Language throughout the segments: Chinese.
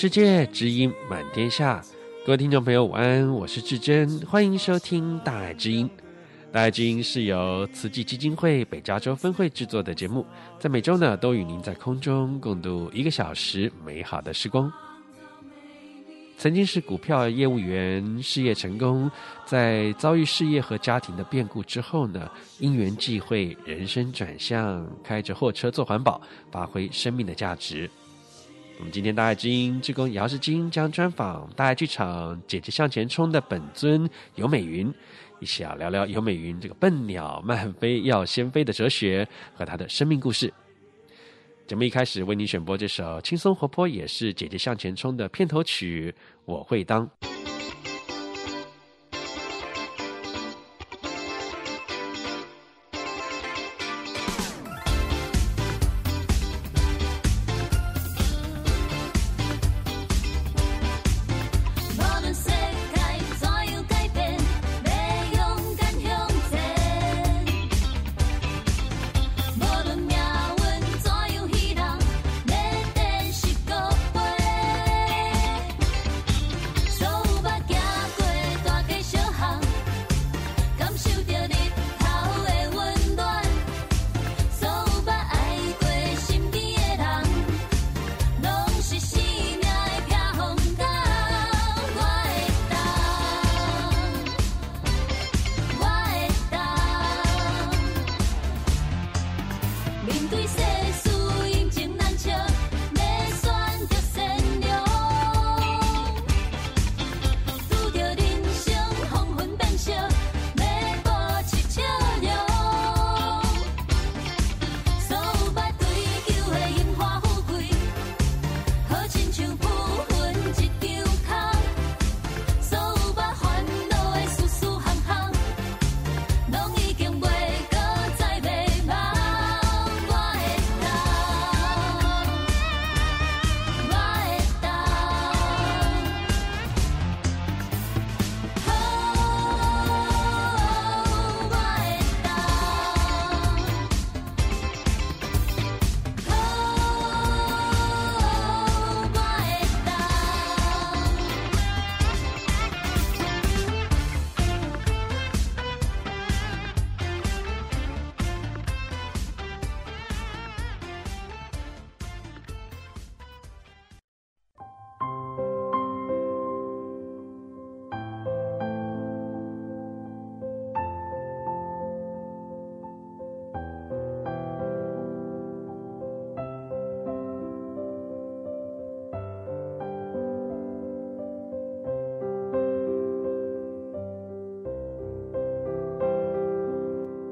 世界，知音满天下。各位听众朋友，午安！我是志珍，欢迎收听《大爱之音》。《大爱之音》是由慈济基金会北加州分会制作的节目，在每周呢都与您在空中共度一个小时美好的时光。曾经是股票业务员，事业成功，在遭遇事业和家庭的变故之后呢，因缘际会，人生转向，开着货车做环保，发挥生命的价值。我们今天大爱之音志工姚世金将专访大爱剧场姐姐向前冲的本尊尤美云，一起要聊聊尤美云这个笨鸟慢飞要先飞的哲学和她的生命故事。节目一开始为您选播这首轻松活泼也是姐姐向前冲的片头曲《我会当》。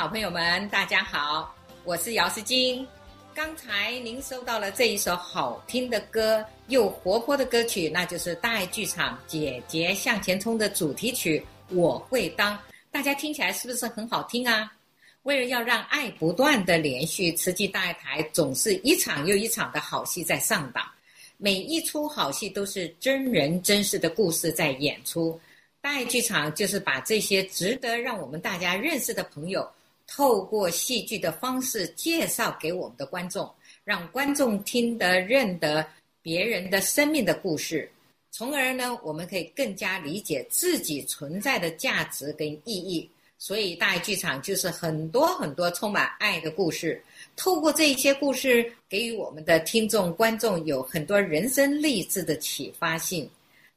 好朋友们，大家好，我是姚思金。刚才您收到了这一首好听的歌，又活泼的歌曲，那就是大爱剧场《姐姐向前冲》的主题曲《我会当》。大家听起来是不是很好听啊？为了要让爱不断的连续，慈济大爱台总是一场又一场的好戏在上档，每一出好戏都是真人真事的故事在演出。大爱剧场就是把这些值得让我们大家认识的朋友，透过戏剧的方式介绍给我们的观众，让观众听得认得别人的生命的故事，从而呢，我们可以更加理解自己存在的价值跟意义。所以，大爱剧场就是很多很多充满爱的故事。透过这一些故事，给予我们的听众观众有很多人生励志的启发性，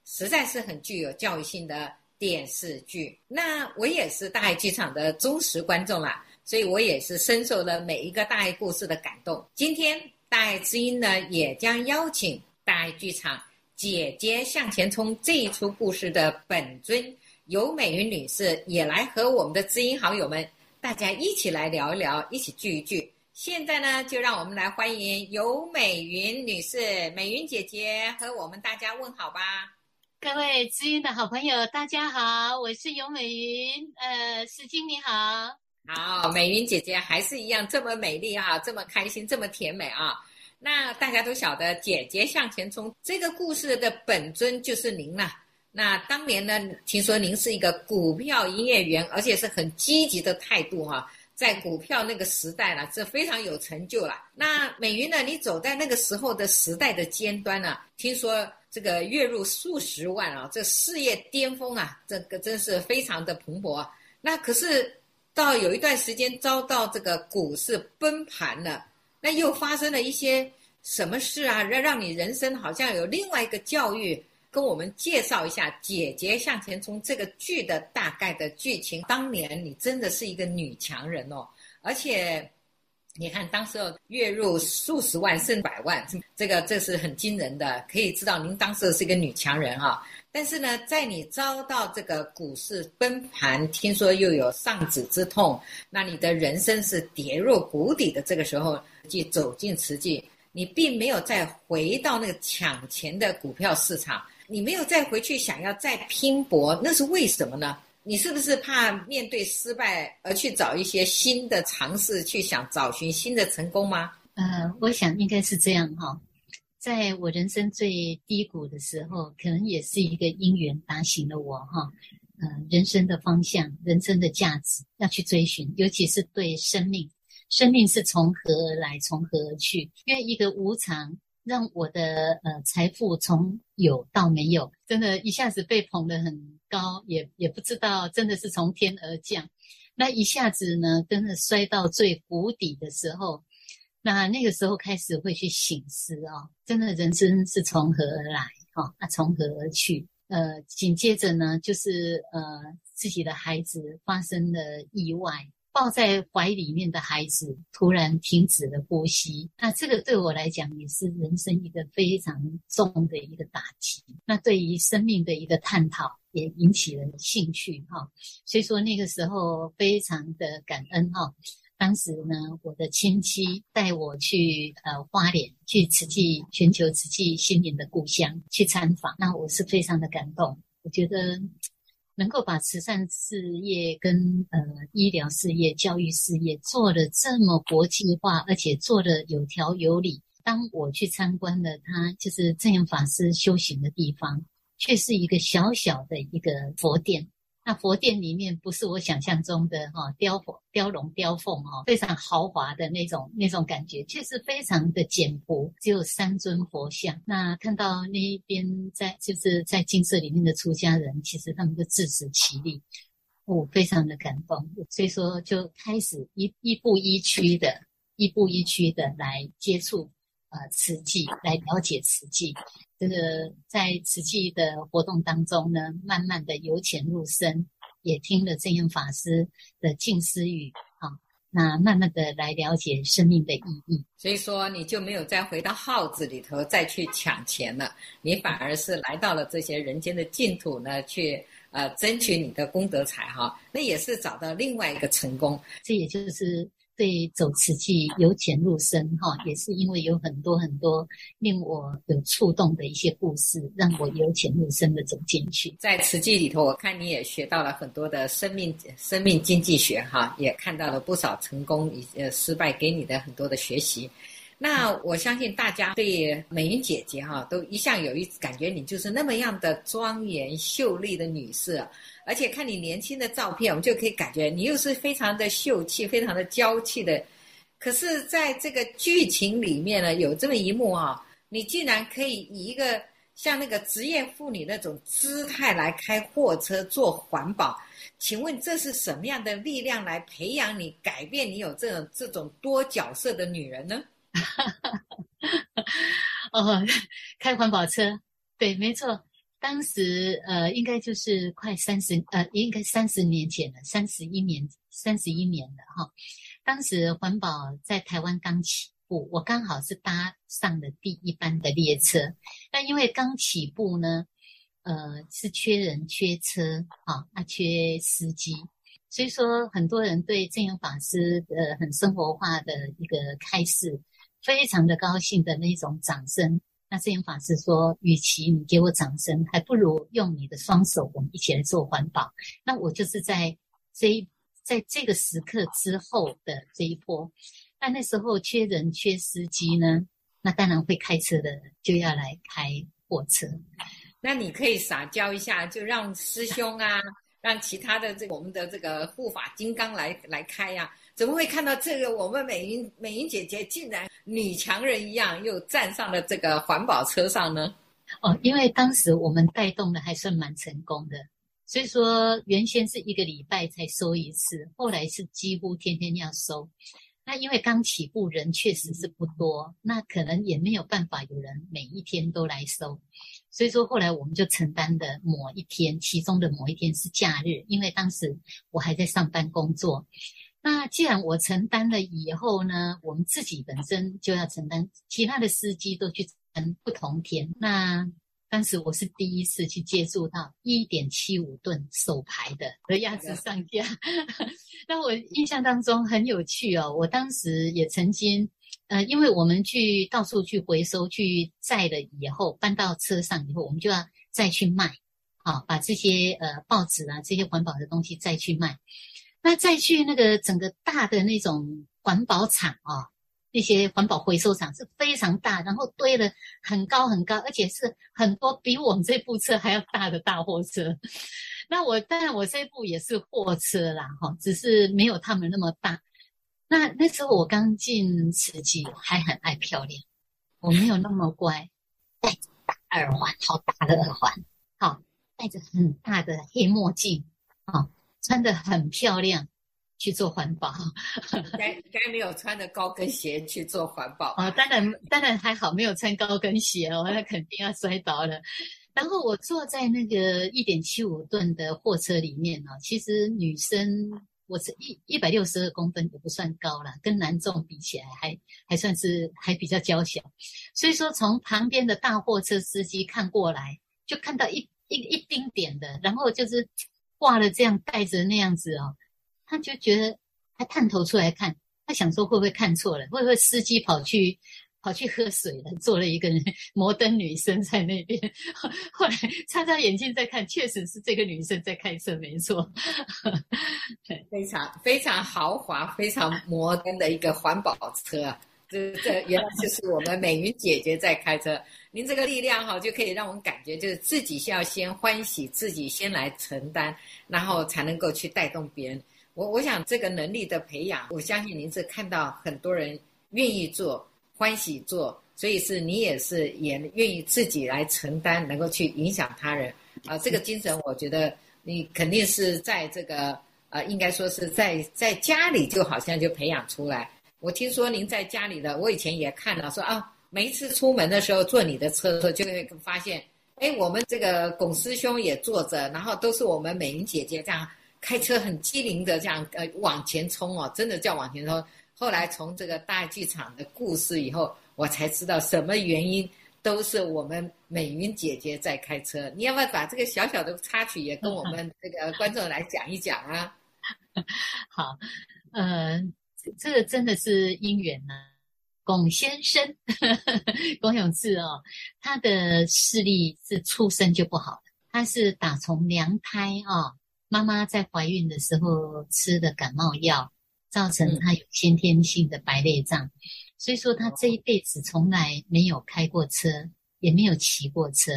实在是很具有教育性的。电视剧，那我也是大爱剧场的忠实观众啦，所以我也是深受了每一个大爱故事的感动。今天大爱知音呢，也将邀请大爱剧场《姐姐向前冲》这一出故事的本尊尤美云女士，也来和我们的知音好友们大家一起来聊一聊，一起聚一聚。现在呢，就让我们来欢迎尤美云女士，美云姐姐和我们大家问好吧。各位知音的好朋友，大家好，我是游美云。呃，世金你好，好，美云姐姐还是一样这么美丽啊，这么开心，这么甜美啊。那大家都晓得，姐姐向前冲这个故事的本尊就是您了。那当年呢，听说您是一个股票营业员，而且是很积极的态度哈、在股票那个时代了，这非常有成就了。那美云呢，你走在那个时候的时代的尖端呢、听说。这个月入数十万啊，这事业巅峰啊，这个真是非常的蓬勃。那可是到有一段时间遭到这个股市崩盘了，那又发生了一些什么事啊？让让你人生好像有另外一个教育，跟我们介绍一下《姐姐向前冲》这个剧的大概的剧情。当年你真的是一个女强人哦，而且。你看，当时月入数十万甚百万，这个这是很惊人的，可以知道您当时是一个女强人哈。但是呢，在你遭到这个股市崩盘，听说又有丧子之痛，那你的人生是跌入谷底的这个时候，即走进慈济，你并没有再回到那个抢钱的股票市场，你没有再回去想要再拼搏，那是为什么呢？你是不是怕面对失败而去找一些新的尝试，去想找寻新的成功吗？呃，我想应该是这样哈。在我人生最低谷的时候，可能也是一个因缘打醒了我哈。呃，人生的方向、人生的价值要去追寻，尤其是对生命，生命是从何而来，从何而去？因为一个无常。让我的呃财富从有到没有，真的一下子被捧得很高，也也不知道真的是从天而降。那一下子呢，真的摔到最谷底的时候，那那个时候开始会去醒思啊，真的人生是从何而来？哈，啊从何而去？呃，紧接着呢，就是呃自己的孩子发生了意外。抱在怀里面的孩子突然停止了呼吸，那这个对我来讲也是人生一个非常重的一个打击。那对于生命的一个探讨也引起了兴趣哈，所以说那个时候非常的感恩哈。当时呢，我的亲戚带我去呃花莲，去慈济全球慈济心灵的故乡去参访，那我是非常的感动，我觉得。能够把慈善事业跟呃医疗事业、教育事业做得这么国际化，而且做得有条有理。当我去参观了他就是正言法师修行的地方，却是一个小小的一个佛殿。那佛殿里面不是我想象中的哈、哦、雕佛、雕龙、雕凤哦，非常豪华的那种那种感觉，却是非常的简朴，只有三尊佛像。那看到那一边在就是在精舍里面的出家人，其实他们都自食其力，我非常的感动。所以说就开始一一步一趋的，一步一趋的来接触呃慈济，来了解慈济。这个在慈济的活动当中呢，慢慢的由浅入深，也听了证严法师的静思语，好，那慢慢的来了解生命的意义。所以说，你就没有再回到号子里头再去抢钱了，你反而是来到了这些人间的净土呢，去呃争取你的功德财哈，那也是找到另外一个成功。这也就是。对，走慈济由浅入深，哈，也是因为有很多很多令我有触动的一些故事，让我由浅入深的走进去。在慈济里头，我看你也学到了很多的生命生命经济学，哈，也看到了不少成功与呃失败给你的很多的学习。那我相信大家对美云姐姐哈、都一向有一感觉，你就是那么样的庄严秀丽的女士，而且看你年轻的照片，我们就可以感觉你又是非常的秀气、非常的娇气的。可是，在这个剧情里面呢，有这么一幕啊，你竟然可以以一个像那个职业妇女那种姿态来开货车做环保。请问这是什么样的力量来培养你、改变你有这种这种多角色的女人呢？哈哈哈哦，开环保车，对，没错。当时呃，应该就是快三十呃，应该三十年前了，三十一年，三十一年了哈。当时环保在台湾刚起步，我刚好是搭上了第一班的列车。那因为刚起步呢。呃，是缺人缺车啊，啊，缺司机，所以说很多人对证严法师的很生活化的一个开示，非常的高兴的那种掌声。那证严法师说，与其你给我掌声，还不如用你的双手，我们一起来做环保。那我就是在这一在这个时刻之后的这一波，那那时候缺人缺司机呢，那当然会开车的就要来开货车。那你可以撒娇一下，就让师兄啊，让其他的这我们的这个护法金刚来来开呀、怎么会看到这个我们美云美云姐姐竟然女强人一样，又站上了这个环保车上呢？哦，因为当时我们带动的还算蛮成功的，所以说原先是一个礼拜才收一次，后来是几乎天天要收。那因为刚起步人确实是不多，那可能也没有办法有人每一天都来收。所以说，后来我们就承担的某一天，其中的某一天是假日，因为当时我还在上班工作。那既然我承担了以后呢，我们自己本身就要承担，其他的司机都去承担不同天。那当时我是第一次去接触到一点七五吨手排的的鸭子上架，那我印象当中很有趣哦。我当时也曾经。呃，因为我们去到处去回收、去载了以后，搬到车上以后，我们就要再去卖，好，把这些呃报纸啊、这些环保的东西再去卖。那再去那个整个大的那种环保厂啊，那些环保回收厂是非常大，然后堆了很高很高，而且是很多比我们这部车还要大的大货车。那我当然我这部也是货车啦，哈，只是没有他们那么大。那那时候我刚进慈济，还很爱漂亮，我没有那么乖，戴着大耳环，好大的耳环，好，戴着很大的黑墨镜，啊，穿得很漂亮去做环保。该该没有穿的高跟鞋去做环保啊？当然当然还好，没有穿高跟鞋哦，那肯定要摔倒了。然后我坐在那个一点七五吨的货车里面呢，其实女生。我是一一百六十二公分，也不算高了，跟男众比起来还还算是还比较娇小。所以说，从旁边的大货车司机看过来，就看到一一一丁点的，然后就是挂了这样带着那样子哦，他就觉得他探头出来看，他想说会不会看错了，会不会司机跑去。跑去喝水了，坐了一个摩登女生在那边。后来擦擦眼镜再看，确实是这个女生在开车，没错。非常非常豪华、非常摩登的一个环保车，这这原来就是我们美云姐姐在开车。您这个力量哈，就可以让我们感觉，就是自己需要先欢喜，自己先来承担，然后才能够去带动别人。我我想这个能力的培养，我相信您是看到很多人愿意做。欢喜做，所以是你也是也愿意自己来承担，能够去影响他人啊、这个精神，我觉得你肯定是在这个呃，应该说是在在家里就好像就培养出来。我听说您在家里的，我以前也看到说啊，每一次出门的时候坐你的车的时候，就会发现，哎，我们这个龚师兄也坐着，然后都是我们美云姐姐这样开车很机灵的这样呃往前冲哦，真的叫往前冲。后来从这个大剧场的故事以后，我才知道什么原因都是我们美云姐姐在开车。你要不要把这个小小的插曲也跟我们这个观众来讲一讲啊？好，呃，这个真的是因缘呐、啊。龚先生，龚永志哦，他的视力是出生就不好的，他是打从娘胎啊、哦，妈妈在怀孕的时候吃的感冒药。造成他有先天性的白内障，所以说他这一辈子从来没有开过车，也没有骑过车。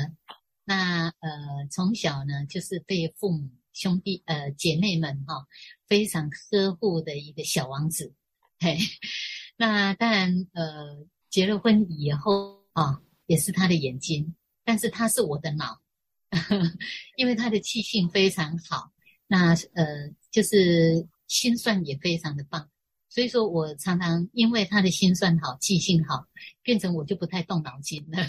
那呃，从小呢，就是被父母兄弟呃姐妹们哈、哦、非常呵护的一个小王子。嘿，那当然呃，结了婚以后啊、也是他的眼睛，但是他是我的脑，因为他的记性非常好。那呃，就是心算也非常的棒。所以说我常常因为他的心算好、记性好，变成我就不太动脑筋了。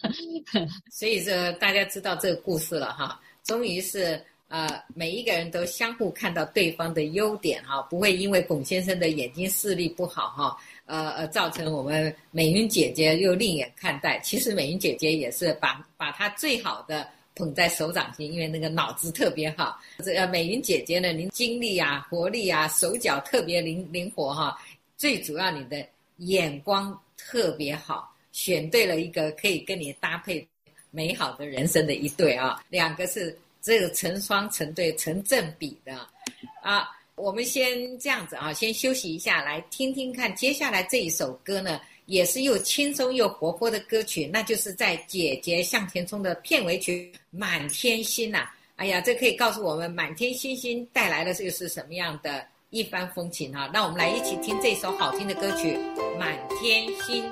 所以说大家知道这个故事了哈，终于是呃每一个人都相互看到对方的优点哈，不会因为龚先生的眼睛视力不好哈，呃呃造成我们美云姐姐又另眼看待。其实美云姐姐也是把把她最好的。捧在手掌心，因为那个脑子特别好。这个美云姐姐呢，您精力啊、活力啊、手脚特别灵灵活哈。最主要，你的眼光特别好，选对了一个可以跟你搭配美好的人生的一对啊。两个是这个成双成对、成正比的啊。我们先这样子啊，先休息一下，来听听看接下来这一首歌呢。也是又轻松又活泼的歌曲，那就是在《姐姐向前冲》的片尾曲《满天星》呐。哎呀，这可以告诉我们满天星星带来的这个是什么样的一番风情哈。那我们来一起听这首好听的歌曲《满天星》。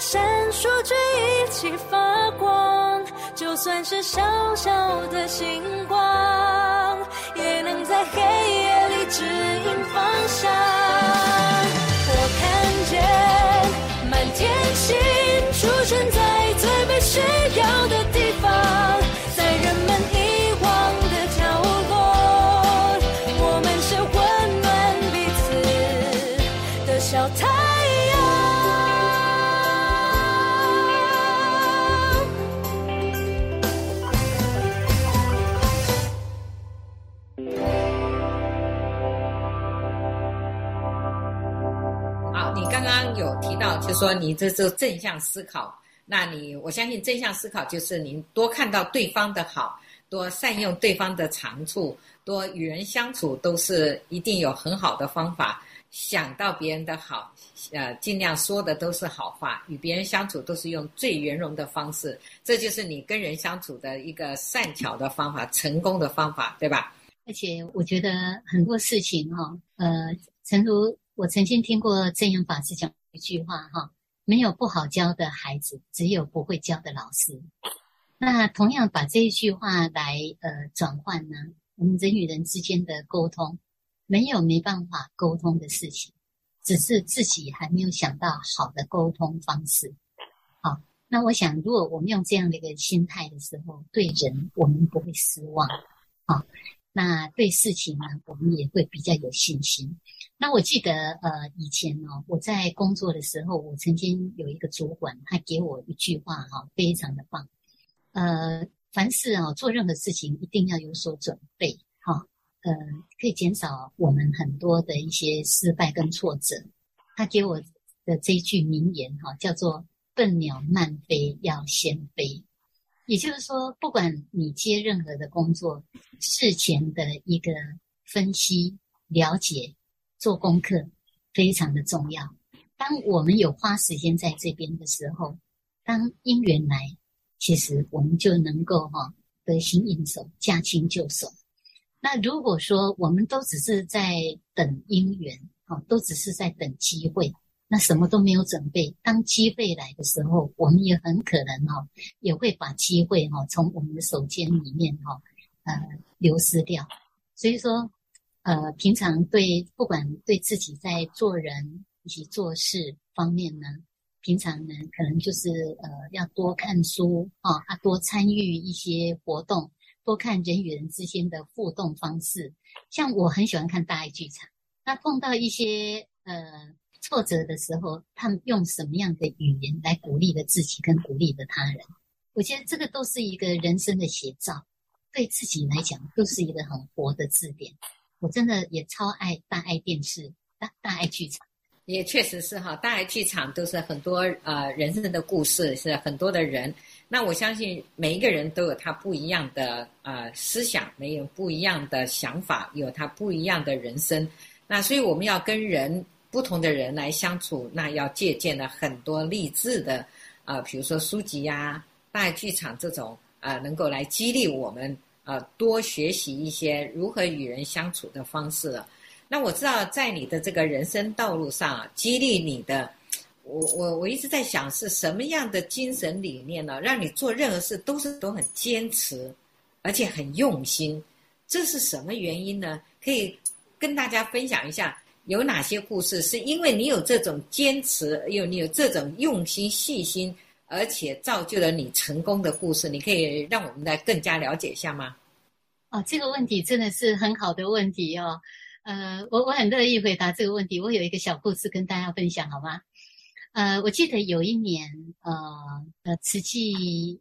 闪烁着一起发光，就算是小小的星光，也能在黑夜里指引方向。我看见满天星出现在最被需要的地方。就说你这是正向思考，那你我相信正向思考就是您多看到对方的好，多善用对方的长处，多与人相处都是一定有很好的方法。想到别人的好，呃，尽量说的都是好话，与别人相处都是用最圆融的方式，这就是你跟人相处的一个善巧的方法，成功的方法，对吧？而且我觉得很多事情哈、哦，呃，诚如我曾经听过证严法师讲。一句话哈，没有不好教的孩子，只有不会教的老师。那同样把这一句话来呃转换呢，我们人与人之间的沟通，没有没办法沟通的事情，只是自己还没有想到好的沟通方式。好，那我想，如果我们用这样的一个心态的时候，对人我们不会失望。好，那对事情呢，我们也会比较有信心。那我记得，呃，以前哦，我在工作的时候，我曾经有一个主管，他给我一句话，哈，非常的棒。呃，凡事啊，做任何事情一定要有所准备，哈，呃，可以减少我们很多的一些失败跟挫折。他给我的这一句名言，哈，叫做“笨鸟慢飞，要先飞”。也就是说，不管你接任何的工作，事前的一个分析、了解。做功课非常的重要。当我们有花时间在这边的时候，当因缘来，其实我们就能够哈得心应手，驾轻就熟。那如果说我们都只是在等因缘，哈，都只是在等机会，那什么都没有准备。当机会来的时候，我们也很可能哈也会把机会哈从我们的手间里面哈呃流失掉。所以说。呃，平常对不管对自己在做人以及做事方面呢，平常呢可能就是呃要多看书啊，多参与一些活动，多看人与人之间的互动方式。像我很喜欢看大爱剧场，那碰到一些呃挫折的时候，他们用什么样的语言来鼓励了自己跟鼓励了他人？我觉得这个都是一个人生的写照，对自己来讲都是一个很活的字典。我真的也超爱大爱电视、大大爱剧场，也确实是哈，大爱剧场都是很多呃人生的故事，是很多的人。那我相信每一个人都有他不一样的呃思想，没有不一样的想法，有他不一样的人生。那所以我们要跟人不同的人来相处，那要借鉴了很多励志的啊、比如说书籍呀、大爱剧场这种啊、能够来激励我们。呃，多学习一些如何与人相处的方式了。那我知道，在你的这个人生道路上啊，激励你的，我我我一直在想，是什么样的精神理念呢？让你做任何事都是都很坚持，而且很用心。这是什么原因呢？可以跟大家分享一下，有哪些故事是因为你有这种坚持，有你有这种用心细心。而且造就了你成功的故事，你可以让我们来更加了解一下吗？哦，这个问题真的是很好的问题哦。呃，我我很乐意回答这个问题。我有一个小故事跟大家分享，好吗？呃，我记得有一年，呃呃，慈济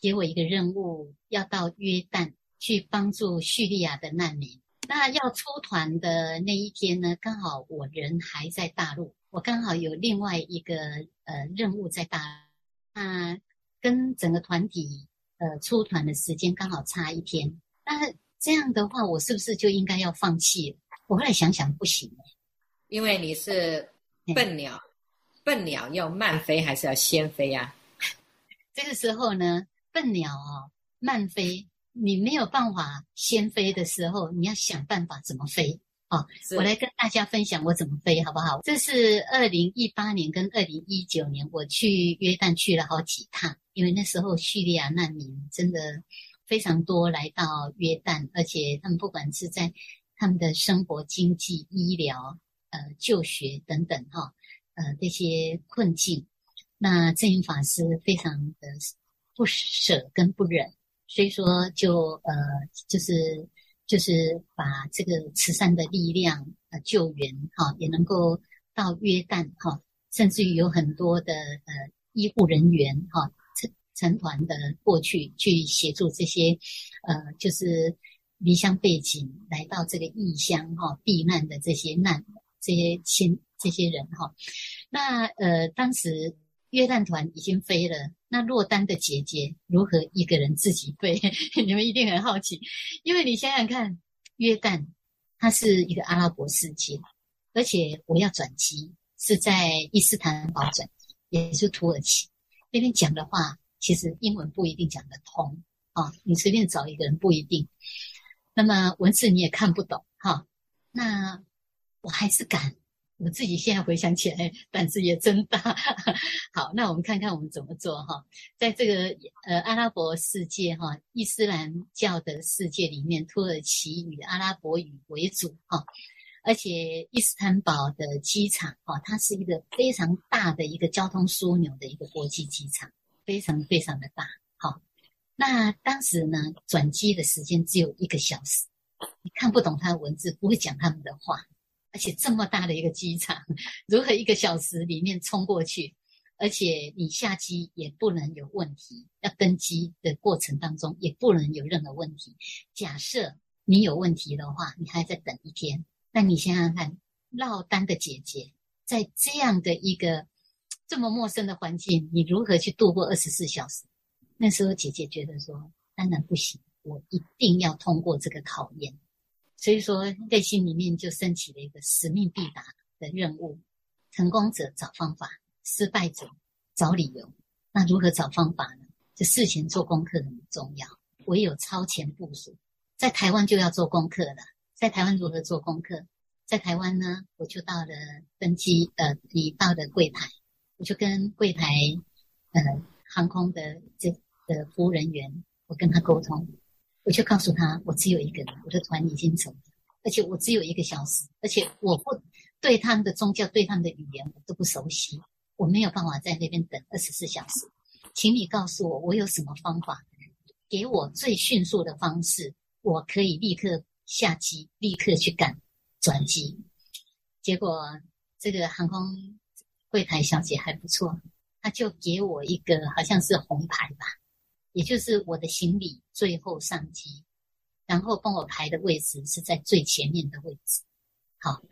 给我一个任务，要到约旦去帮助叙利亚的难民。那要出团的那一天呢，刚好我人还在大陆，我刚好有另外一个呃任务在大陆。那跟整个团体呃出团的时间刚好差一天，那这样的话，我是不是就应该要放弃了？我后来想想不行，因为你是笨鸟，笨鸟要慢飞还是要先飞呀？这个时候呢，笨鸟哦慢飞，你没有办法先飞的时候，你要想办法怎么飞。好，我来跟大家分享我怎么飞，好不好？这是二零一八年跟二零一九年，我去约旦去了好几趟，因为那时候叙利亚难民真的非常多来到约旦，而且他们不管是在他们的生活、经济、医疗、呃就学等等哈，呃这些困境，那证严法师非常的不舍跟不忍，所以说就呃就是。就是把这个慈善的力量呃救援哈，也能够到约旦哈，甚至于有很多的呃医护人员哈成成团的过去去协助这些呃就是离乡背井来到这个异乡哈避难的这些难这些亲这些人哈，那呃当时约旦团已经飞了。那落单的姐姐如何一个人自己飞？你们一定很好奇，因为你想想看，约旦它是一个阿拉伯世界，而且我要转机是在伊斯坦堡转机，也是土耳其那边讲的话，其实英文不一定讲得通啊，你随便找一个人不一定。那么文字你也看不懂哈，那我还是敢。我自己现在回想起来，胆子也真大。好，那我们看看我们怎么做哈。在这个呃阿拉伯世界哈，伊斯兰教的世界里面，土耳其语、阿拉伯语为主哈。而且伊斯坦堡的机场哦，它是一个非常大的一个交通枢纽的一个国际机场，非常非常的大。好，那当时呢，转机的时间只有一个小时，你看不懂他的文字，不会讲他们的话，而且这么大的一个机场，如何一个小时里面冲过去？而且你下机也不能有问题，要登机的过程当中也不能有任何问题。假设你有问题的话，你还在等一天。那你想想看，落单的姐姐在这样的一个这么陌生的环境，你如何去度过二十四小时？那时候姐姐觉得说，当然不行，我一定要通过这个考验。所以说，内心里面就升起了一个使命必达的任务。成功者找方法。失败者找理由，那如何找方法呢？就事前做功课很重要，唯有超前部署。在台湾就要做功课了。在台湾如何做功课？在台湾呢，我就到了登机呃你到的柜台，我就跟柜台呃航空的这的服务人员，我跟他沟通，我就告诉他，我只有一个人，我的团已经走了，而且我只有一个小时，而且我不对他们的宗教、对他们的语言我都不熟悉。我没有办法在那边等二十四小时，请你告诉我，我有什么方法，给我最迅速的方式，我可以立刻下机，立刻去赶转机。结果这个航空柜台小姐还不错，她就给我一个好像是红牌吧，也就是我的行李最后上机，然后帮我排的位置是在最前面的位置。好，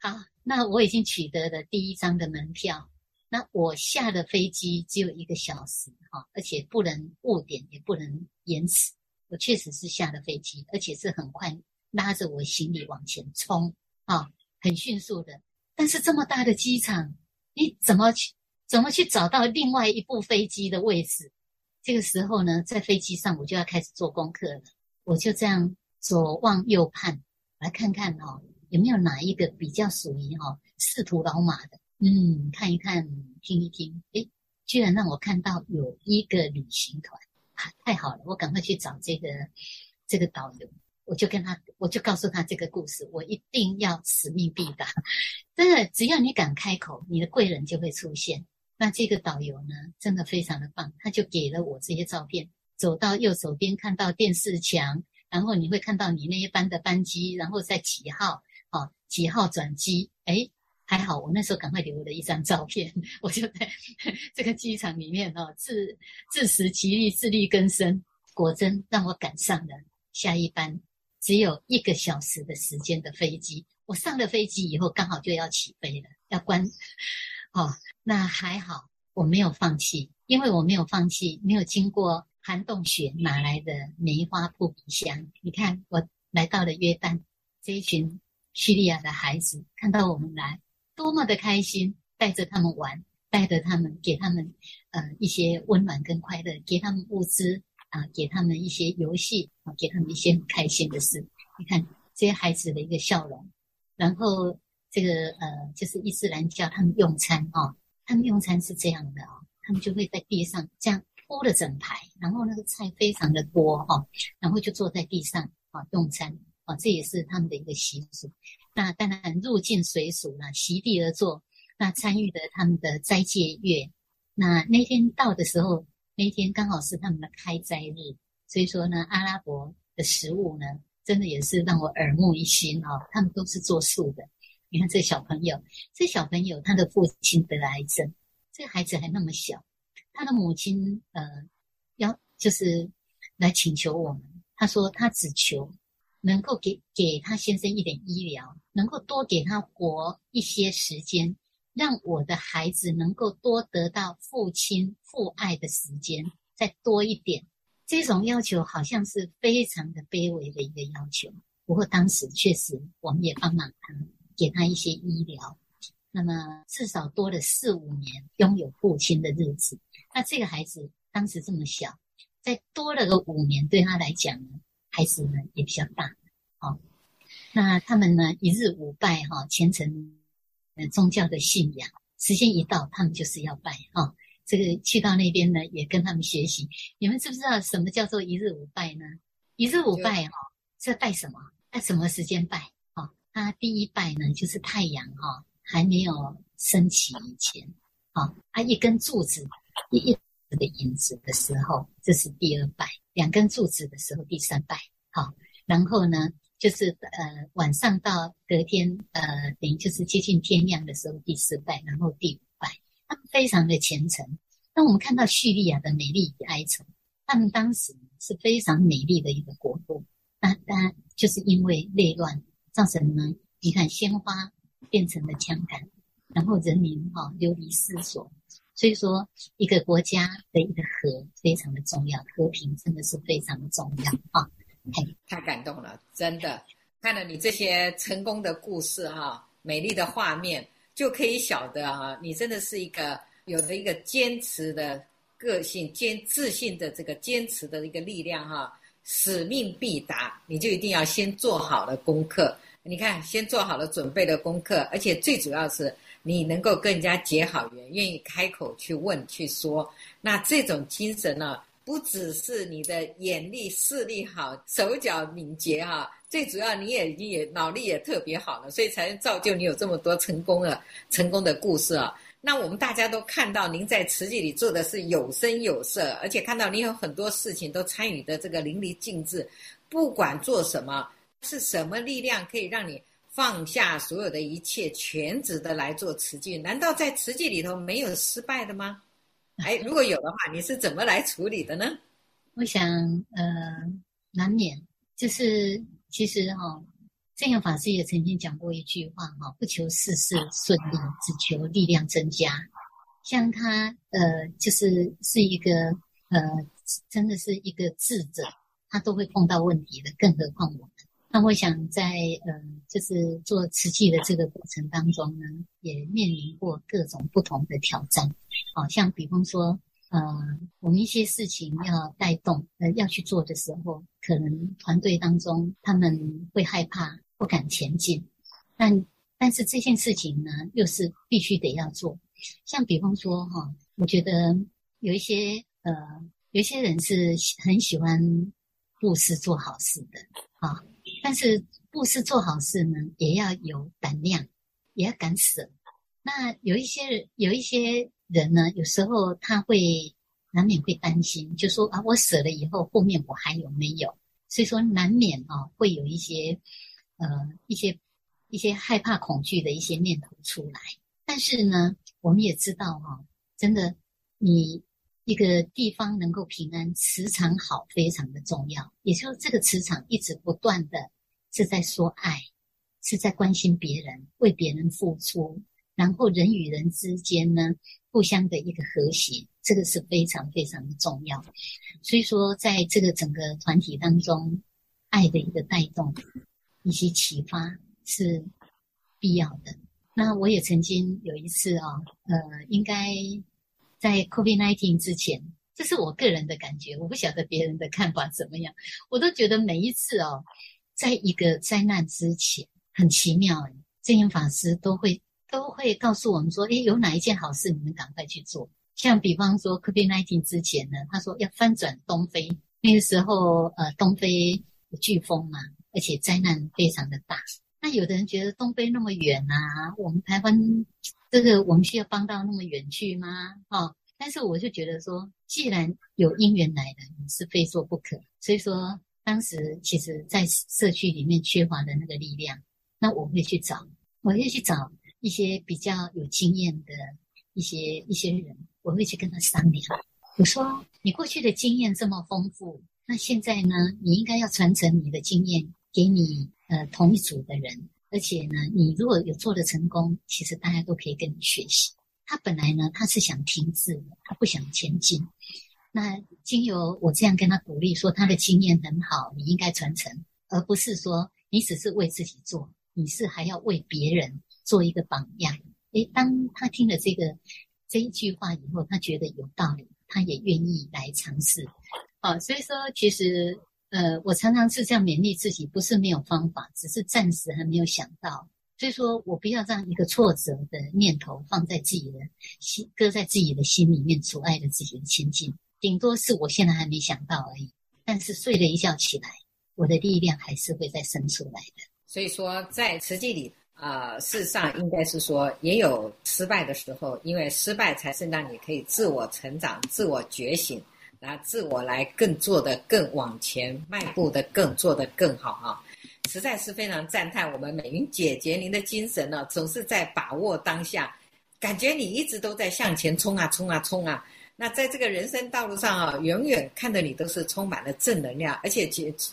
好，那我已经取得了第一张的门票。那我下的飞机只有一个小时，哈，而且不能误点，也不能延迟。我确实是下了飞机，而且是很快拉着我行李往前冲，啊，很迅速的。但是这么大的机场，你怎么去怎么去找到另外一部飞机的位置？这个时候呢，在飞机上我就要开始做功课了。我就这样左望右盼，来看看哦，有没有哪一个比较属于哈识途老马的。嗯，看一看，听一听，诶，居然让我看到有一个旅行团，啊，太好了！我赶快去找这个这个导游，我就跟他，我就告诉他这个故事，我一定要使命必达。真的，只要你敢开口，你的贵人就会出现。那这个导游呢，真的非常的棒，他就给了我这些照片。走到右手边看到电视墙，然后你会看到你那一班的班机，然后在几号，哦，几号转机，诶。还好，我那时候赶快留了一张照片，我就在 这个机场里面哦，自自食其力，自力更生，果真让我赶上了下一班只有一个小时的时间的飞机。我上了飞机以后，刚好就要起飞了，要关。哦，那还好，我没有放弃，因为我没有放弃，没有经过寒冬雪哪来的梅花扑鼻香？你看，我来到了约旦，这一群叙利亚的孩子看到我们来。多么的开心，带着他们玩，带着他们，给他们呃一些温暖跟快乐，给他们物资啊，给他们一些游戏啊，给他们一些很开心的事。你看这些孩子的一个笑容，然后这个呃就是伊斯兰教他们用餐啊，他们用餐是这样的啊，他们就会在地上这样铺了整排，然后那个菜非常的多哈，然后就坐在地上啊用餐啊，这也是他们的一个习俗。那当然入境随俗啦，席地而坐。那参与的他们的斋戒月，那那天到的时候，那天刚好是他们的开斋日，所以说呢，阿拉伯的食物呢，真的也是让我耳目一新哦。他们都是做素的。你看这小朋友，这小朋友他的父亲得了癌症，这孩子还那么小，他的母亲呃要就是来请求我们，他说他只求。能够给给他先生一点医疗，能够多给他活一些时间，让我的孩子能够多得到父亲父爱的时间，再多一点。这种要求好像是非常的卑微的一个要求，不过当时确实我们也帮忙他，给他一些医疗，那么至少多了四五年拥有父亲的日子。那这个孩子当时这么小，再多了个五年，对他来讲呢？孩子呢也比较大，好，那他们呢一日五拜哈，虔诚呃宗教的信仰，时间一到，他们就是要拜哈。这个去到那边呢，也跟他们学习。你们知不知道什么叫做一日五拜呢？一日五拜哈，是拜什么？在什么时间拜？哈，它第一拜呢，就是太阳哈、哦、还没有升起以前，好、哦，它一根柱子一一的影子的时候，这是第二拜；两根柱子的时候，第三拜。好、哦，然后呢，就是呃晚上到隔天呃等于就是接近天亮的时候，第四拜，然后第五拜，他们非常的虔诚。当我们看到叙利亚的美丽与哀愁，他们当时是非常美丽的一个国度。那当然就是因为内乱造成呢，你看鲜花变成了枪杆，然后人民哈、流离失所。所以说，一个国家的一个和非常的重要，和平真的是非常的重要啊！太太感动了，真的看了你这些成功的故事哈、美丽的画面，就可以晓得啊，你真的是一个。有着一个坚持的个性，坚自信的这个坚持的一个力量哈，使命必达，你就一定要先做好了功课。你看，先做好了准备的功课，而且最主要是你能够跟人家结好缘，愿意开口去问去说。那这种精神呢，不只是你的眼力视力好，手脚敏捷哈，最主要你也已经也脑力也特别好了，所以才能造就你有这么多成功的成功的故事啊。那我们大家都看到您在慈济里做的是有声有色，而且看到您有很多事情都参与的这个淋漓尽致。不管做什么，是什么力量可以让你放下所有的一切，全职的来做慈济？难道在慈济里头没有失败的吗？哎，如果有的话，你是怎么来处理的呢？我想，呃，难免就是其实哈、哦。证严法师也曾经讲过一句话哈，不求事事顺利，只求力量增加。像他呃，就是是一个呃，真的是一个智者，他都会碰到问题的，更何况我们。那我想在呃，就是做慈济的这个过程当中呢，也面临过各种不同的挑战。好像比方说，呃，我们一些事情要带动呃要去做的时候，可能团队当中他们会害怕。不敢前进，但但是这件事情呢，又是必须得要做。像比方说哈，我觉得有一些呃，有一些人是很喜欢布施做好事的啊，但是布施做好事呢，也要有胆量，也要敢舍。那有一些有一些人呢，有时候他会难免会担心，就说啊，我死了以后，后面我还有没有？所以说难免啊，会有一些。呃，一些一些害怕、恐惧的一些念头出来，但是呢，我们也知道哈、真的，你一个地方能够平安，磁场好非常的重要。也就是这个磁场一直不断的是在说爱，是在关心别人，为别人付出，然后人与人之间呢，互相的一个和谐，这个是非常非常的重要。所以说，在这个整个团体当中，爱的一个带动。一些启发是必要的。那我也曾经有一次啊、哦，呃，应该在 COVID-19 之前，这是我个人的感觉，我不晓得别人的看法怎么样。我都觉得每一次哦，在一个灾难之前，很奇妙诶，证严法师都会都会告诉我们说，诶，有哪一件好事，你们赶快去做。像比方说 COVID-19 之前呢，他说要翻转东非，那个时候呃，东非有飓风嘛。而且灾难非常的大，那有的人觉得东非那么远啊，我们台湾这个我们需要帮到那么远去吗？哦，但是我就觉得说，既然有因缘来的，你是非做不可。所以说，当时其实在社区里面缺乏的那个力量，那我会去找，我会去找一些比较有经验的一些一些人，我会去跟他商量。我说，你过去的经验这么丰富，那现在呢，你应该要传承你的经验。给你呃同一组的人，而且呢，你如果有做的成功，其实大家都可以跟你学习。他本来呢，他是想停滞，他不想前进。那经由我这样跟他鼓励，说他的经验很好，你应该传承，而不是说你只是为自己做，你是还要为别人做一个榜样。诶，当他听了这个这一句话以后，他觉得有道理，他也愿意来尝试。好，所以说其实。呃，我常常是这样勉励自己，不是没有方法，只是暂时还没有想到。所以说我不要让一个挫折的念头放在自己的心，搁在自己的心里面，阻碍了自己的前进。顶多是我现在还没想到而已。但是睡了一觉起来，我的力量还是会再生出来的。所以说，在实际里，啊、呃，事实上应该是说也有失败的时候，因为失败才是让你可以自我成长、自我觉醒，然后自我来更做得更往前迈步的更做得更好啊！实在是非常赞叹我们美云姐姐您的精神呢，总是在把握当下，感觉你一直都在向前冲啊冲啊冲啊！那在这个人生道路上啊，永远看着你都是充满了正能量，而且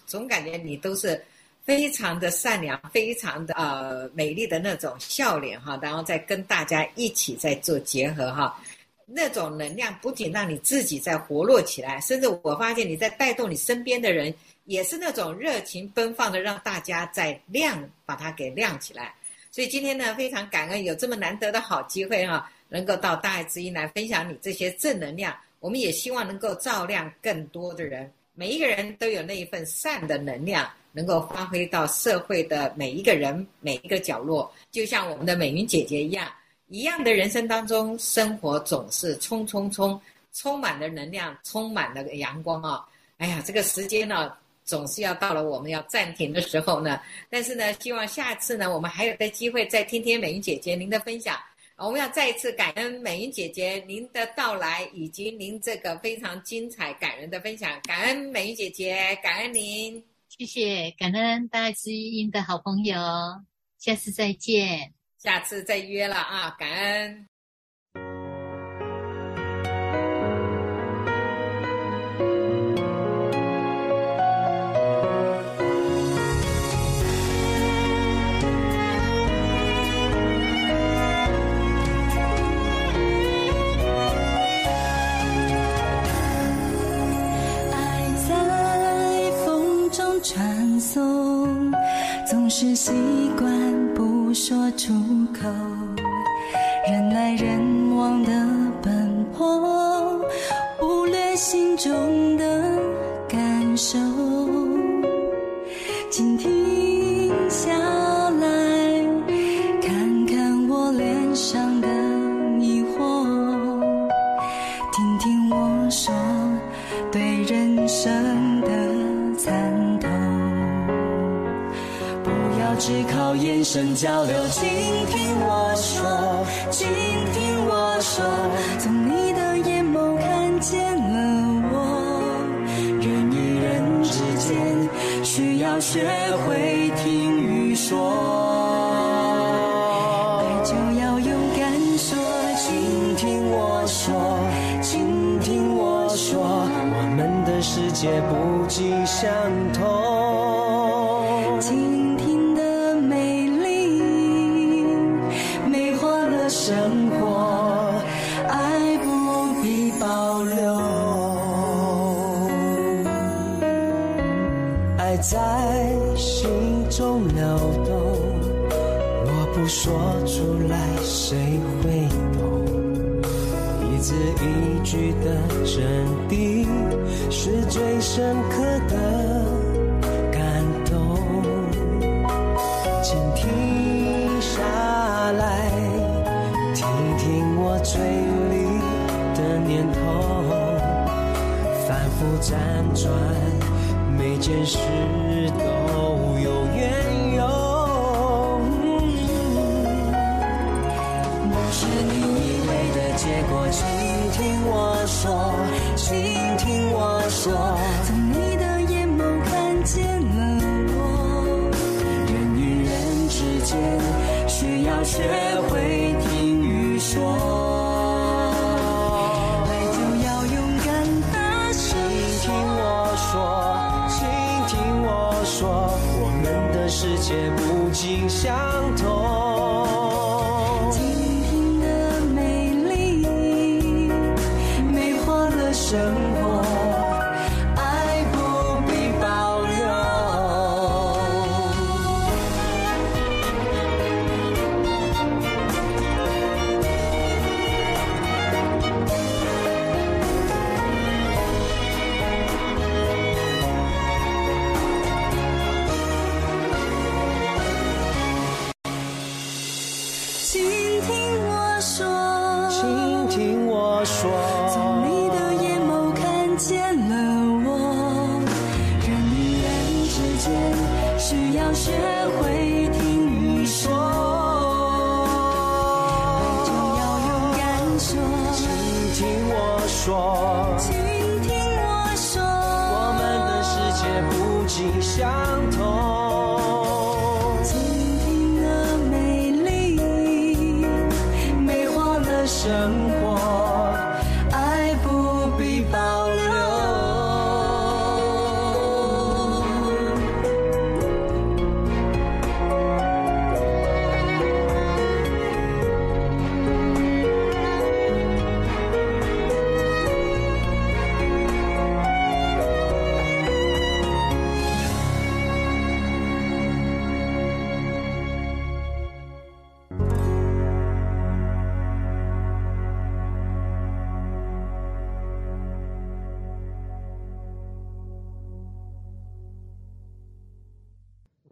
总感觉你都是非常的善良、非常的呃美丽的那种笑脸哈，然后再跟大家一起在做结合哈，那种能量不仅让你自己在活络起来，甚至我发现你在带动你身边的人，也是那种热情奔放的，让大家在亮，把它给亮起来。所以今天呢，非常感恩有这么难得的好机会哈。能够到大爱之音来分享你这些正能量，我们也希望能够照亮更多的人。每一个人都有那一份善的能量，能够发挥到社会的每一个人每一个角落。就像我们的美云姐姐一样，一样的人生当中，生活总是冲冲冲，充满了能量，充满了阳光啊！哎呀，这个时间呢，总是要到了我们要暂停的时候呢。但是呢，希望下次呢，我们还有的机会再听听美云姐姐您的分享。我们要再一次感恩美云姐姐您的到来，以及您这个非常精彩感人的分享。感恩美云姐姐，感恩您，谢谢，感恩大爱之音的好朋友，下次再见，下次再约了啊，感恩。是习惯不说出口，人来人往的奔波，忽略心中的感受。请停下来，看看我脸上的疑惑，听听我说对人生只靠眼神交流，请听我说，请听我说，从你的眼眸看见了我。人与人之间需要学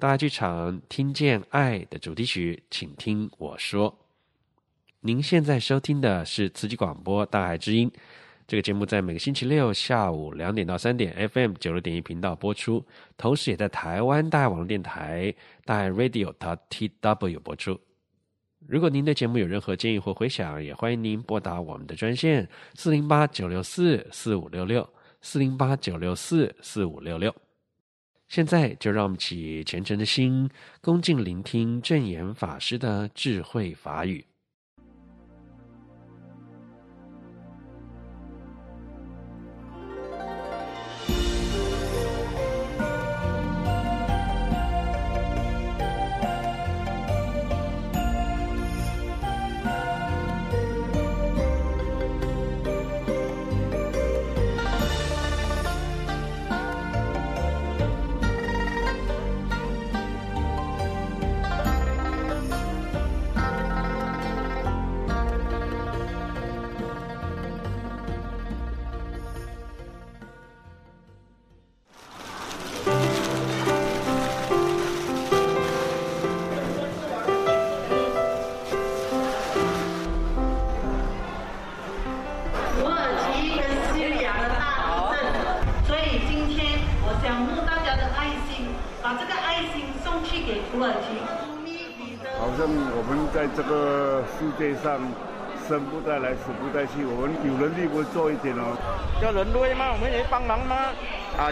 大剧场听见爱的主题曲，请听我说。您现在收听的是慈济广播大爱之音。这个节目在每个星期六下午两点到三点，FM 九六点一频道播出，同时也在台湾大爱网络电台大爱 Radio TW 播出。如果您对节目有任何建议或回响，也欢迎您拨打我们的专线四零八九六四四五六六四零八九六四四五六六。现在就让我们起虔诚的心，恭敬聆听正言法师的智慧法语。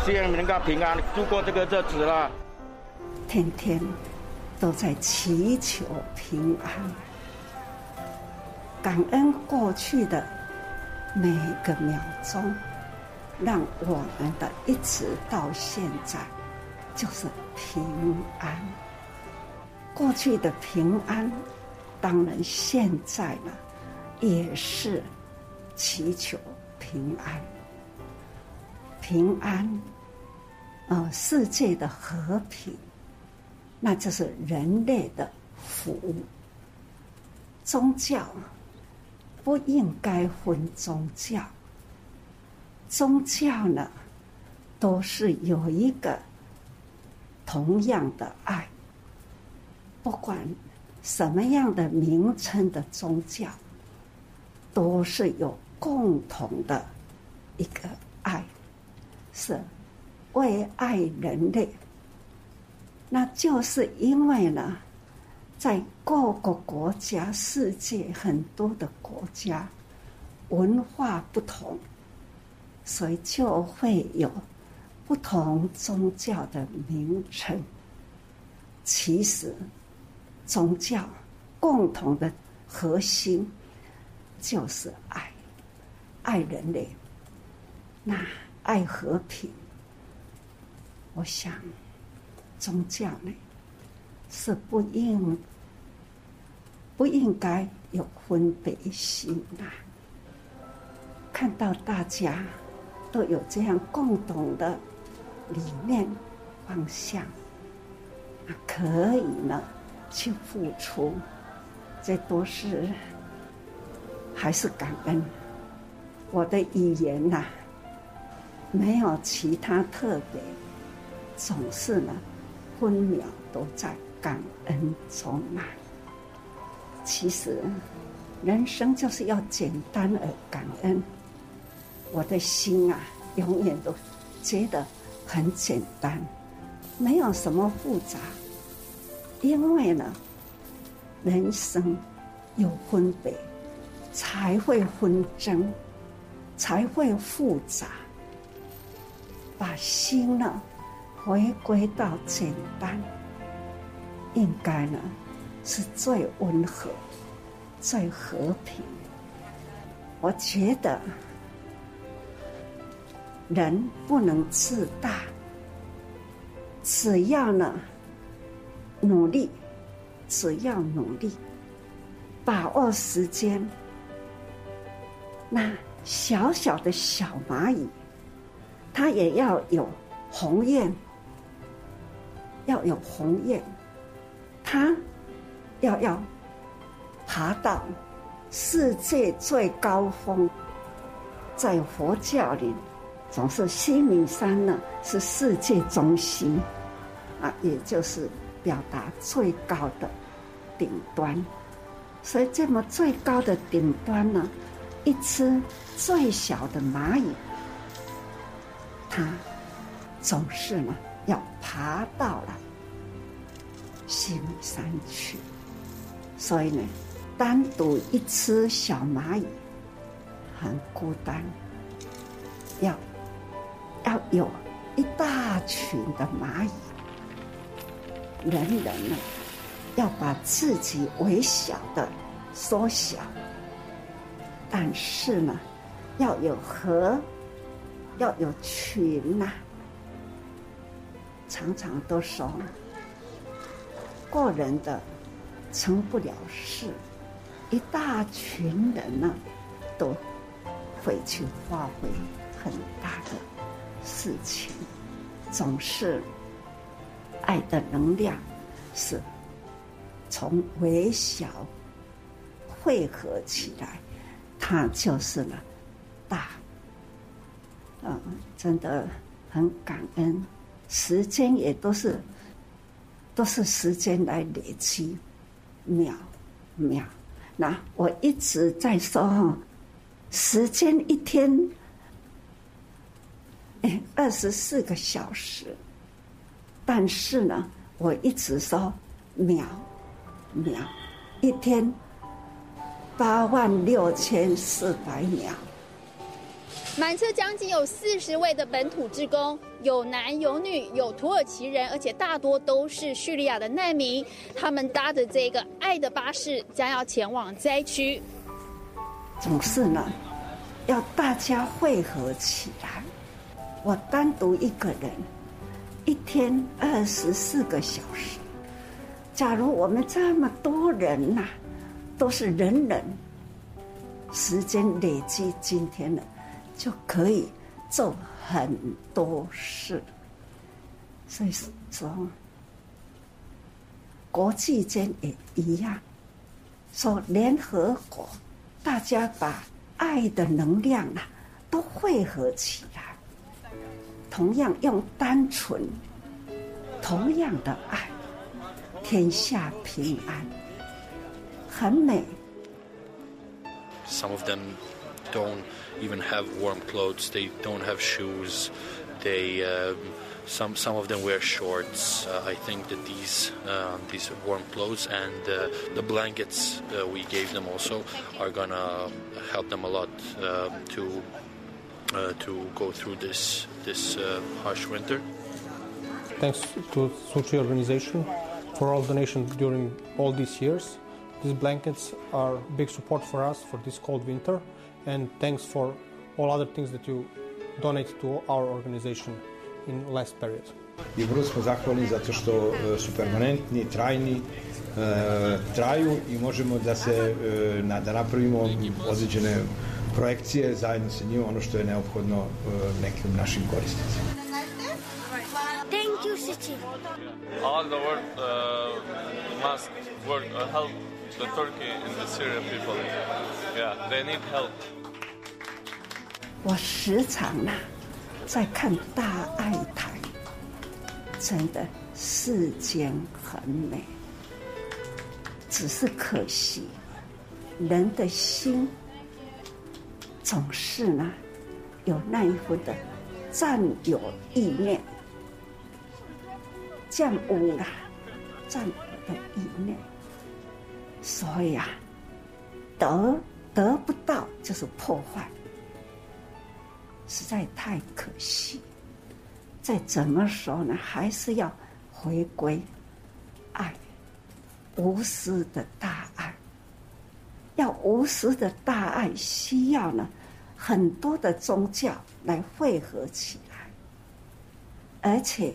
希望你能够平安度过这个日子了。天天都在祈求平安，感恩过去的每个秒钟，让我们的一直到现在就是平安。过去的平安。当然，现在呢，也是祈求平安，平安，呃，世界的和平，那就是人类的福。宗教不应该分宗教，宗教呢，都是有一个同样的爱，不管。什么样的名称的宗教，都是有共同的一个爱，是为爱人类。那就是因为呢，在各个国家、世界很多的国家，文化不同，所以就会有不同宗教的名称。其实。宗教共同的核心就是爱，爱人类，那爱和平。我想，宗教呢是不应不应该有分别心呐。看到大家都有这样共同的理念方向，那可以呢。去付出，这都是还是感恩。我的语言呐、没有其他特别，总是呢，分秒都在感恩中啊。其实，人生就是要简单而感恩。我的心啊，永远都觉得很简单，没有什么复杂，因为呢，人生有分别，才会纷争，才会复杂。把心呢回归到简单，应该呢是最温和、最和平。我觉得人不能自大，只要呢努力，只要努力，把握时间，那小小的小蚂蚁。它也要有鸿雁，要有鸿雁，它要要爬到世界最高峰。在佛教里，总是西敏山呢是世界中心，啊，也就是表达最高的顶端。所以，这么最高的顶端呢，一只最小的蚂蚁。他总是呢要爬到了须弥山去，所以呢，单独一只小蚂蚁很孤单，要要有一大群的蚂蚁，人人呢要把自己微小的缩小，但是呢要有和。要有群呐、常常都说过人的成不了事，一大群人呢，都会去发挥很大的事情。总是爱的能量是从微小汇合起来，它就是了大。嗯，真的很感恩，时间也都是都是时间来累积，秒秒。那我一直在说哈，时间一天哎二十四个小时，但是呢，我一直说秒秒，一天八万六千四百秒。满车将近有四十位的本土职工，有男有女，有土耳其人，而且大多都是叙利亚的难民。他们搭着这个爱的巴士，将要前往灾区。总是呢，要大家汇合起来。我单独一个人，一天二十四个小时。假如我们这么多人呐、都是人人，时间累积今天的。就可以做很多事，所以说国际间也一样，说联合国，大家把爱的能量啊都汇合起来，同样用单纯，同样的爱，天下平安，很美。Some of them don't even have warm clothes. They don't have shoes. They um, some some of them wear shorts. Uh, I think that these uh, these warm clothes and uh, the blankets we gave them also are gonna help them a lot uh, to uh, to go through this this uh, harsh winter. Thanks to Sochi organization for all the donations during all these years. These blankets are big support for us for this cold winter and thanks for all other things that you donate to our organization in last period. I vrlo smo zahvalni zato što su permanentni, trajni, traju i možemo da se da napravimo određene projekcije zajedno sa njima ono što je neophodno nekim našim korisnicima. Thank you, City. All the world uh, must work uh, help the Turkey and the Syrian people. Yeah, they need help. 我时常呢在看大爱台，真的世间很美，只是可惜人的心总是呢有那一份的占有意念，占有了，占有的意念，所以啊，得得不到就是破坏，实在太可惜。再怎么说呢，还是要回归爱，无私的大爱。要无私的大爱，需要呢很多的宗教来汇合起来，而且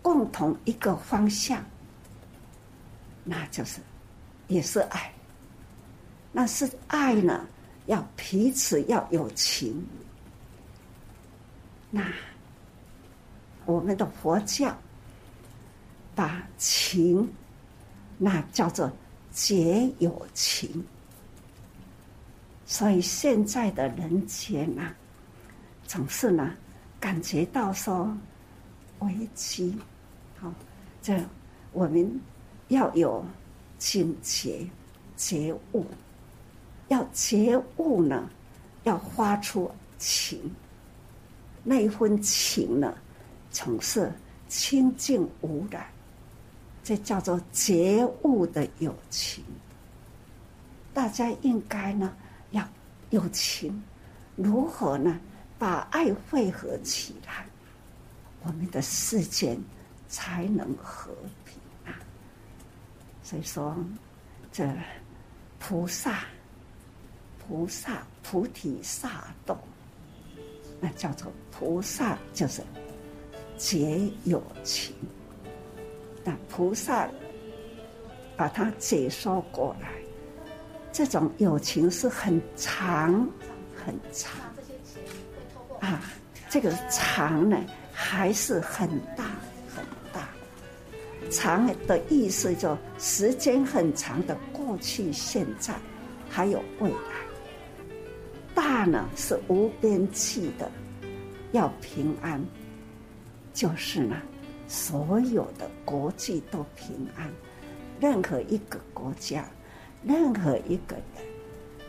共同一个方向，那就是也是爱。那是爱呢，要彼此要有情。那我们的佛教把情，那叫做结有情。所以现在的人间呐、啊，总是呢感觉到说危机，好，这我们要有警觉、觉悟，要觉悟呢，要发出情，那一份情呢，总是清净无染，这叫做觉悟的有情。大家应该呢。要有情，如何呢？把爱汇合起来，我们的世间才能和！所以说，这菩萨、菩萨、菩提萨埵，那叫做菩萨，就是结有情。那菩萨把它解说过来。这种友情是很长，很长啊！这个长呢，还是很大。长的意思就时间很长的过去、现在，还有未来。大呢是无边际的，要平安，就是呢，所有的国际都平安，任何一个国家。任何一个人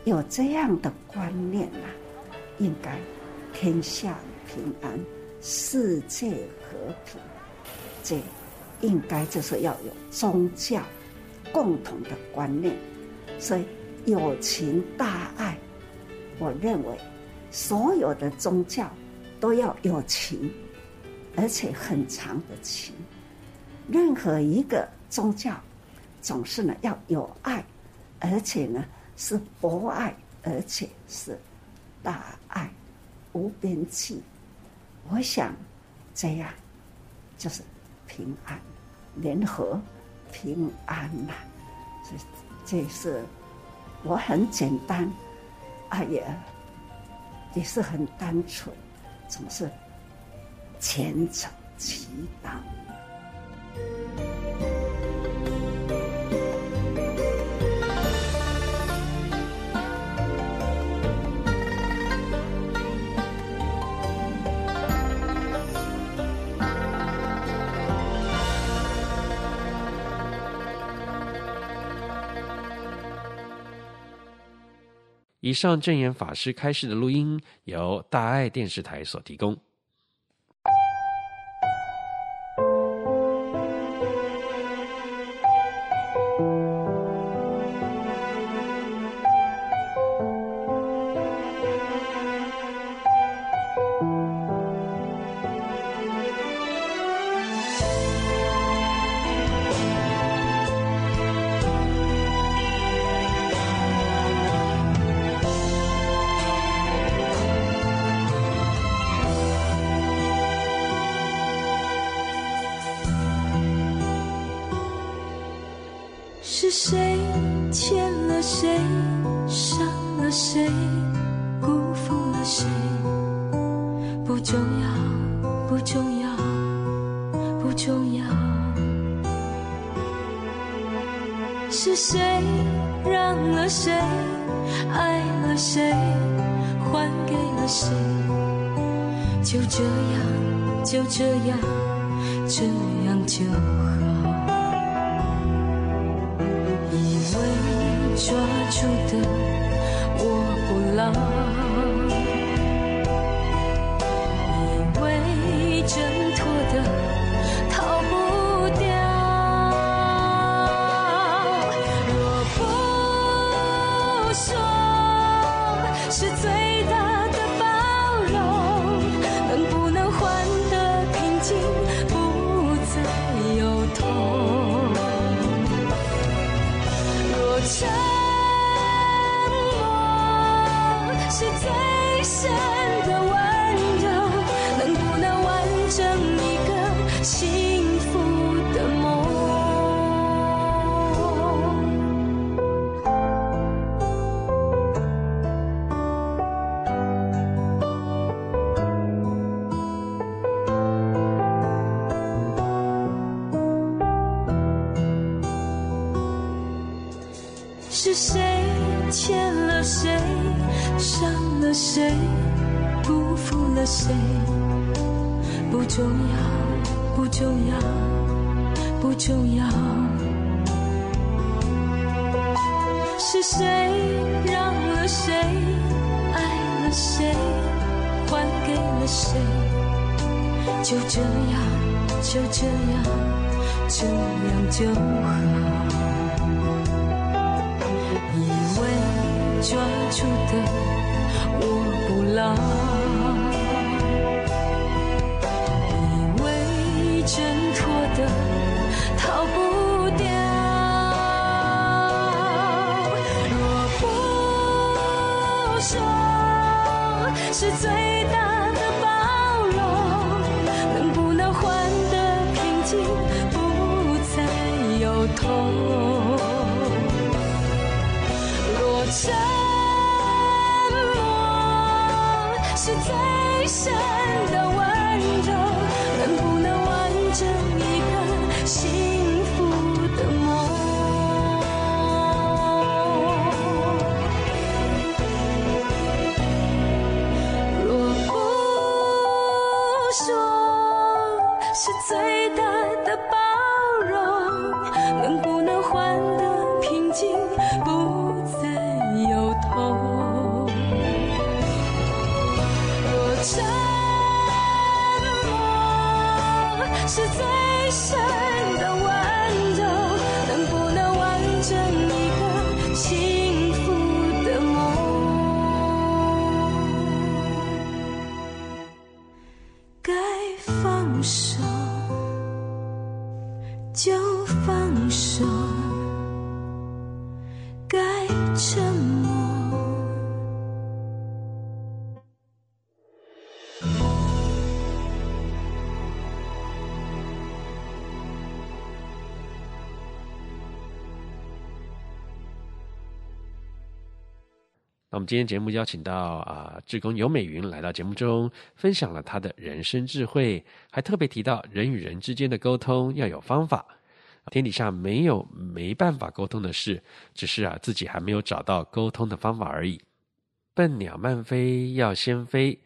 有这样的观念啊，应该天下平安，世界和平。这样应该就是要有宗教共同的观念。所以有情大爱，我认为所有的宗教都要有情，而且很长的情。任何一个宗教总是呢要有爱。而且呢，是博爱，而且是大爱，无边际。我想这样就是平安，联合平安呐、啊。这这是我很简单，啊也也是很单纯，总是虔诚祈祷。以上证言法师开示的录音，由大爱电视台所提供。还给了谁？就这样就这样这样就好。以为抓住的我不老。今天节目邀请到啊，志工尤美云来到节目中，分享了她的人生智慧，还特别提到人与人之间的沟通要有方法。天底下没有没办法沟通的事，只是啊自己还没有找到沟通的方法而已。笨鸟慢飞要先飞。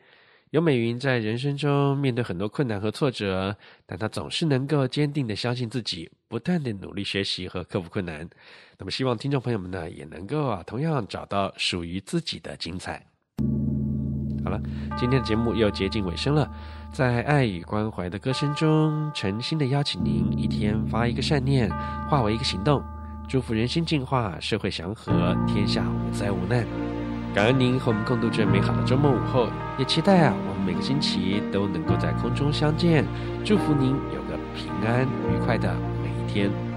游美云在人生中面对很多困难和挫折，但她总是能够坚定地相信自己，不断的努力学习和克服困难。那么，希望听众朋友们呢也能够啊，同样找到属于自己的精彩。好了，今天的节目又接近尾声了，在爱与关怀的歌声中，诚心的邀请您一天发一个善念，化为一个行动，祝福人心净化，社会祥和，天下无灾无难。感恩您和我们共度这美好的周末午后，也期待啊，我们每个星期都能够在空中相见。祝福您有个平安愉快的每一天。